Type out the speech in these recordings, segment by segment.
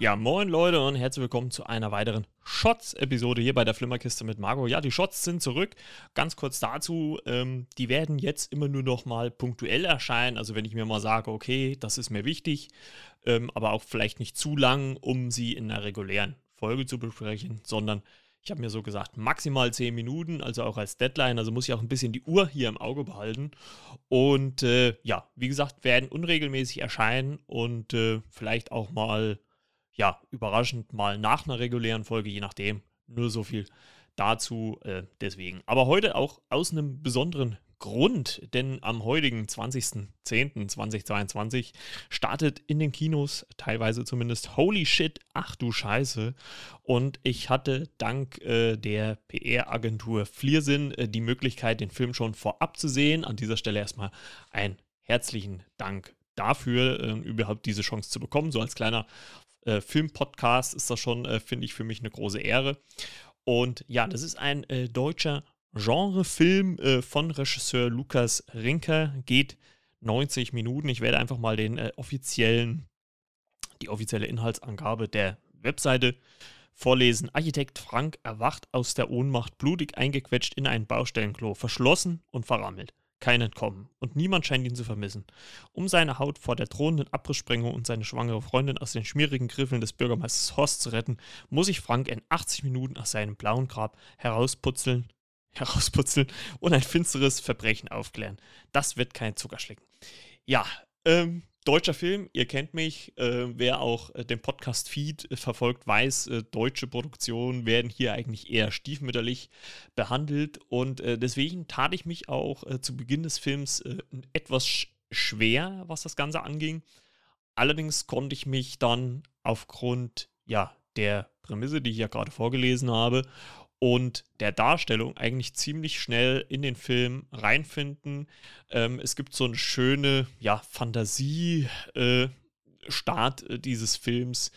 Ja, moin Leute und herzlich willkommen zu einer weiteren Shots-Episode hier bei der Flimmerkiste mit Marco. Ja, die Shots sind zurück. Ganz kurz dazu, ähm, die werden jetzt immer nur noch mal punktuell erscheinen. Also wenn ich mir mal sage, okay, das ist mir wichtig, ähm, aber auch vielleicht nicht zu lang, um sie in einer regulären Folge zu besprechen, sondern ich habe mir so gesagt, maximal 10 Minuten, also auch als Deadline. Also muss ich auch ein bisschen die Uhr hier im Auge behalten. Und äh, ja, wie gesagt, werden unregelmäßig erscheinen und äh, vielleicht auch mal ja, überraschend mal nach einer regulären Folge, je nachdem. Nur so viel dazu. Äh, deswegen. Aber heute auch aus einem besonderen Grund, denn am heutigen 20.10.2022 startet in den Kinos, teilweise zumindest, Holy Shit, ach du Scheiße. Und ich hatte dank äh, der PR-Agentur Fliersinn äh, die Möglichkeit, den Film schon vorab zu sehen. An dieser Stelle erstmal einen herzlichen Dank dafür, äh, überhaupt diese Chance zu bekommen, so als kleiner äh, Filmpodcast ist das schon, äh, finde ich, für mich eine große Ehre. Und ja, das ist ein äh, deutscher Genrefilm äh, von Regisseur Lukas Rinker, geht 90 Minuten. Ich werde einfach mal den äh, offiziellen, die offizielle Inhaltsangabe der Webseite vorlesen. Architekt Frank erwacht aus der Ohnmacht, blutig eingequetscht in ein Baustellenklo, verschlossen und verrammelt kein Entkommen und niemand scheint ihn zu vermissen. Um seine Haut vor der drohenden Abrisssprengung und seine schwangere Freundin aus den schmierigen Griffeln des Bürgermeisters Horst zu retten, muss sich Frank in 80 Minuten aus seinem blauen Grab herausputzeln, herausputzeln und ein finsteres Verbrechen aufklären. Das wird kein Zuckerschlecken. Ja, ähm, deutscher Film, ihr kennt mich. Äh, wer auch äh, den Podcast-Feed äh, verfolgt, weiß, äh, deutsche Produktionen werden hier eigentlich eher stiefmütterlich behandelt. Und äh, deswegen tat ich mich auch äh, zu Beginn des Films etwas sch schwer, was das Ganze anging. Allerdings konnte ich mich dann aufgrund ja, der Prämisse, die ich ja gerade vorgelesen habe, und der Darstellung eigentlich ziemlich schnell in den Film reinfinden. Ähm, es gibt so eine schöne ja, Fantasie-Start äh, äh, dieses Films,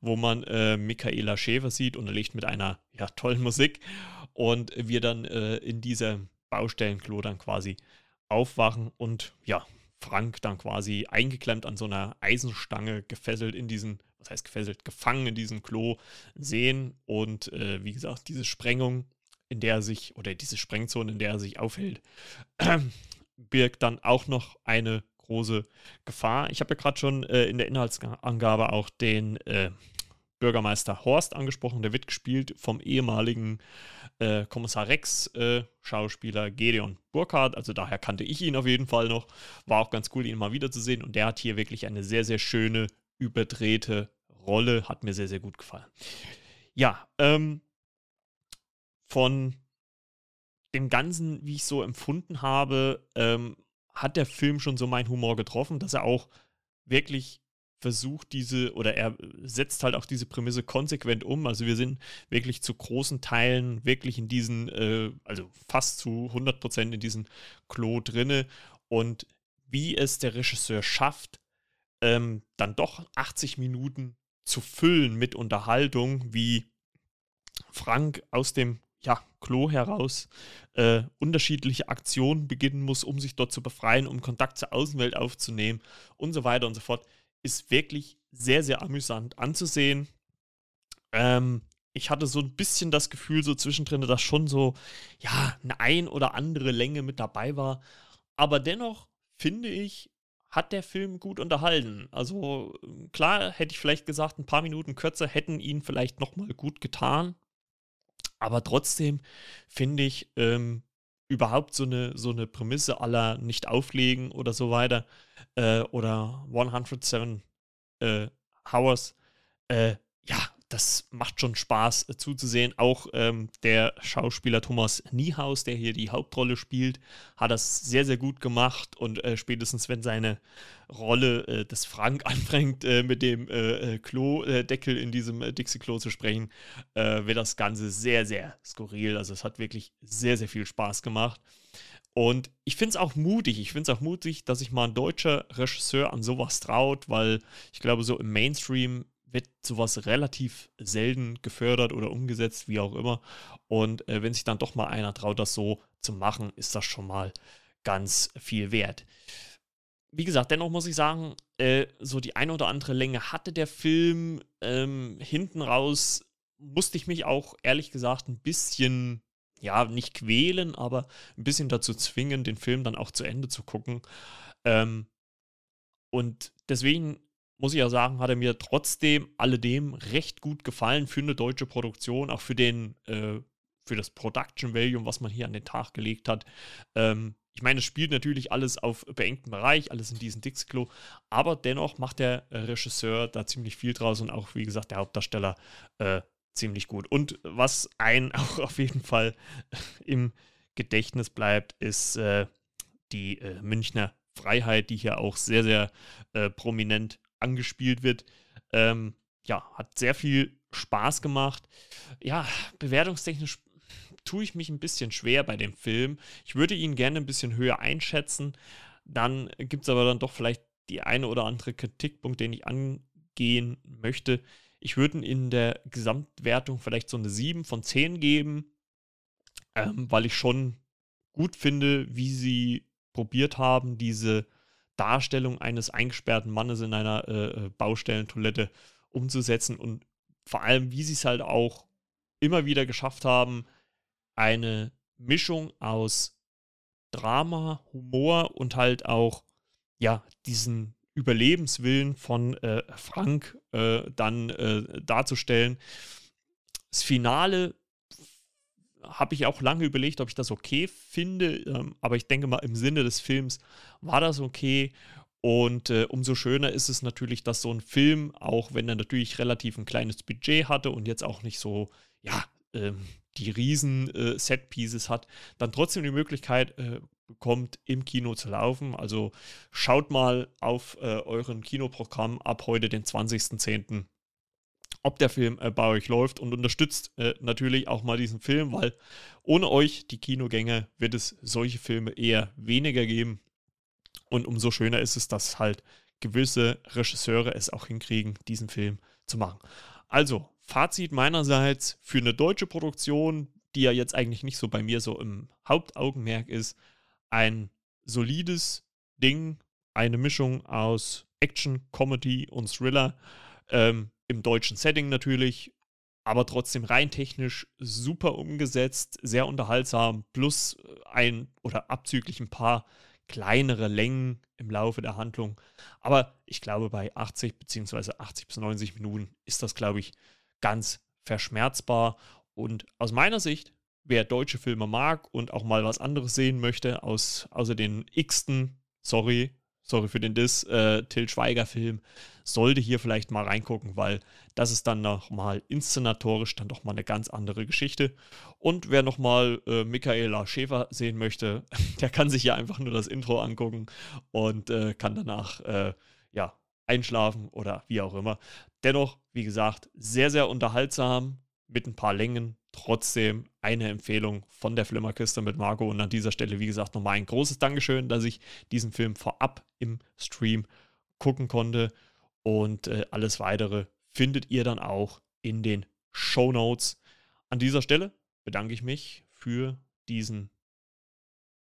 wo man äh, Michaela Schäfer sieht, unterlegt mit einer ja, tollen Musik. Und wir dann äh, in diesem Baustellenklo dann quasi aufwachen und ja, Frank dann quasi eingeklemmt an so einer Eisenstange gefesselt in diesen was heißt gefesselt, gefangen in diesem Klo sehen und äh, wie gesagt, diese Sprengung, in der er sich, oder diese Sprengzone, in der er sich aufhält, äh, birgt dann auch noch eine große Gefahr. Ich habe ja gerade schon äh, in der Inhaltsangabe auch den äh, Bürgermeister Horst angesprochen. Der wird gespielt vom ehemaligen äh, Kommissar Rex äh, Schauspieler Gedeon Burkhardt. Also daher kannte ich ihn auf jeden Fall noch. War auch ganz cool, ihn mal wiederzusehen. Und der hat hier wirklich eine sehr, sehr schöne überdrehte Rolle. Hat mir sehr, sehr gut gefallen. Ja, ähm, von dem Ganzen, wie ich so empfunden habe, ähm, hat der Film schon so meinen Humor getroffen, dass er auch wirklich versucht, diese, oder er setzt halt auch diese Prämisse konsequent um. Also wir sind wirklich zu großen Teilen wirklich in diesen, äh, also fast zu 100 Prozent in diesem Klo drinne. Und wie es der Regisseur schafft, ähm, dann doch 80 Minuten zu füllen mit Unterhaltung, wie Frank aus dem ja, Klo heraus äh, unterschiedliche Aktionen beginnen muss, um sich dort zu befreien, um Kontakt zur Außenwelt aufzunehmen und so weiter und so fort, ist wirklich sehr, sehr amüsant anzusehen. Ähm, ich hatte so ein bisschen das Gefühl, so zwischendrin, dass schon so, ja, eine ein oder andere Länge mit dabei war. Aber dennoch finde ich, hat der Film gut unterhalten. Also klar, hätte ich vielleicht gesagt, ein paar Minuten kürzer hätten ihn vielleicht nochmal gut getan. Aber trotzdem finde ich ähm, überhaupt so eine, so eine Prämisse aller nicht auflegen oder so weiter äh, oder 107 äh, Hours, äh, das macht schon Spaß äh, zuzusehen. Auch ähm, der Schauspieler Thomas Niehaus, der hier die Hauptrolle spielt, hat das sehr, sehr gut gemacht. Und äh, spätestens, wenn seine Rolle äh, des Frank anfängt, äh, mit dem äh, äh, Klo-Deckel in diesem Dixie-Klo zu sprechen, wird das Ganze sehr, sehr skurril. Also es hat wirklich sehr, sehr viel Spaß gemacht. Und ich finde es auch mutig. Ich finde es auch mutig, dass sich mal ein deutscher Regisseur an sowas traut, weil ich glaube, so im Mainstream wird sowas relativ selten gefördert oder umgesetzt, wie auch immer. Und äh, wenn sich dann doch mal einer traut, das so zu machen, ist das schon mal ganz viel wert. Wie gesagt, dennoch muss ich sagen, äh, so die eine oder andere Länge hatte der Film. ähm, hinten raus musste ich mich auch ehrlich gesagt ein bisschen, ja, nicht quälen, aber ein bisschen dazu zwingen, den Film dann auch zu Ende zu gucken. Ähm, und deswegen muss ich ja sagen, hat er mir trotzdem alledem recht gut gefallen für eine deutsche Produktion, auch für den, äh, für das Production Value, was man hier an den Tag gelegt hat. Ähm, ich meine, es spielt natürlich alles auf beengtem Bereich, alles in diesem Dixklo, aber dennoch macht der Regisseur da ziemlich viel draus und auch, wie gesagt, der Hauptdarsteller äh, ziemlich gut. Und was ein auch auf jeden Fall im Gedächtnis bleibt, ist äh, die äh, Münchner Freiheit, die hier auch sehr, sehr äh, prominent angespielt wird. Ähm, ja, hat sehr viel Spaß gemacht. Ja, bewertungstechnisch tue ich mich ein bisschen schwer bei dem Film. Ich würde ihn gerne ein bisschen höher einschätzen. Dann gibt es aber dann doch vielleicht die eine oder andere Kritikpunkt, den ich angehen möchte. Ich würde in der Gesamtwertung vielleicht so eine 7 von 10 geben, ähm, weil ich schon gut finde, wie sie probiert haben, diese Darstellung eines eingesperrten Mannes in einer äh, äh, Baustellentoilette umzusetzen und vor allem, wie sie es halt auch immer wieder geschafft haben, eine Mischung aus Drama, Humor und halt auch, ja, diesen Überlebenswillen von äh, Frank äh, dann äh, darzustellen. Das Finale habe ich auch lange überlegt, ob ich das okay finde, ähm, aber ich denke mal, im Sinne des Films war das okay. Und äh, umso schöner ist es natürlich, dass so ein Film, auch wenn er natürlich relativ ein kleines Budget hatte und jetzt auch nicht so, ja, ähm, die riesen äh, Set-Pieces hat, dann trotzdem die Möglichkeit äh, bekommt, im Kino zu laufen. Also schaut mal auf äh, euren Kinoprogramm ab heute, den 20.10 ob der Film äh, bei euch läuft und unterstützt äh, natürlich auch mal diesen Film, weil ohne euch, die Kinogänge, wird es solche Filme eher weniger geben. Und umso schöner ist es, dass halt gewisse Regisseure es auch hinkriegen, diesen Film zu machen. Also, Fazit meinerseits für eine deutsche Produktion, die ja jetzt eigentlich nicht so bei mir so im Hauptaugenmerk ist, ein solides Ding, eine Mischung aus Action, Comedy und Thriller. Ähm, im deutschen Setting natürlich, aber trotzdem rein technisch super umgesetzt, sehr unterhaltsam, plus ein oder abzüglich ein paar kleinere Längen im Laufe der Handlung. Aber ich glaube, bei 80 bzw. 80 bis 90 Minuten ist das, glaube ich, ganz verschmerzbar. Und aus meiner Sicht, wer deutsche Filme mag und auch mal was anderes sehen möchte, aus, außer den x-ten, sorry, sorry für den Diss, äh, Till Schweiger-Film, sollte hier vielleicht mal reingucken, weil das ist dann nochmal inszenatorisch dann doch mal eine ganz andere Geschichte. Und wer nochmal äh, Michaela Schäfer sehen möchte, der kann sich ja einfach nur das Intro angucken und äh, kann danach äh, ja einschlafen oder wie auch immer. Dennoch, wie gesagt, sehr, sehr unterhaltsam mit ein paar Längen. Trotzdem eine Empfehlung von der Flimmerkiste mit Marco. Und an dieser Stelle, wie gesagt, nochmal ein großes Dankeschön, dass ich diesen Film vorab im Stream gucken konnte. Und äh, alles weitere findet ihr dann auch in den Show Notes. An dieser Stelle bedanke ich mich für diesen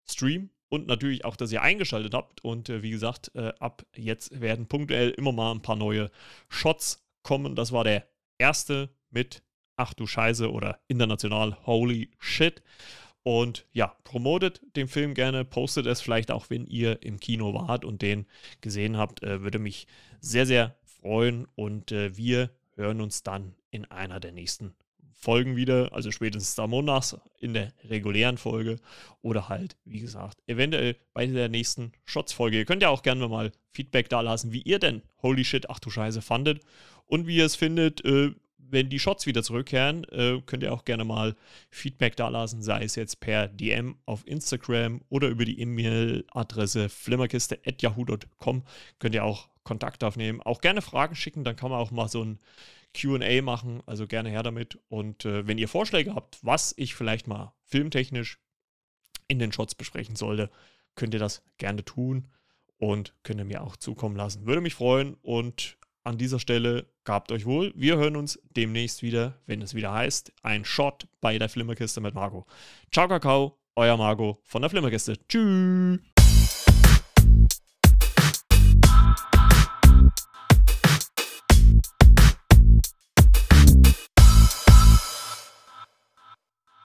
Stream und natürlich auch, dass ihr eingeschaltet habt. Und äh, wie gesagt, äh, ab jetzt werden punktuell immer mal ein paar neue Shots kommen. Das war der erste mit Ach du Scheiße oder international Holy Shit. Und ja, promotet den Film gerne, postet es vielleicht auch, wenn ihr im Kino wart und den gesehen habt. Äh, würde mich sehr, sehr freuen. Und äh, wir hören uns dann in einer der nächsten Folgen wieder, also spätestens am Montags in der regulären Folge oder halt, wie gesagt, eventuell bei der nächsten Shots-Folge. Ihr könnt ja auch gerne mal Feedback da lassen, wie ihr denn Holy Shit, ach du Scheiße fandet und wie ihr es findet, äh, wenn die Shots wieder zurückkehren, äh, könnt ihr auch gerne mal Feedback dalassen, sei es jetzt per DM auf Instagram oder über die E-Mail-Adresse flimmerkiste.yahoo.com. Könnt ihr auch Kontakt aufnehmen. Auch gerne Fragen schicken, dann kann man auch mal so ein QA machen. Also gerne her damit. Und äh, wenn ihr Vorschläge habt, was ich vielleicht mal filmtechnisch in den Shots besprechen sollte, könnt ihr das gerne tun und könnt ihr mir auch zukommen lassen. Würde mich freuen und an dieser Stelle gabt euch wohl. Wir hören uns demnächst wieder, wenn es wieder heißt, ein Shot bei der Flimmerkiste mit Marco. Ciao, Kakao, euer Marco von der Flimmerkiste. Tschüss.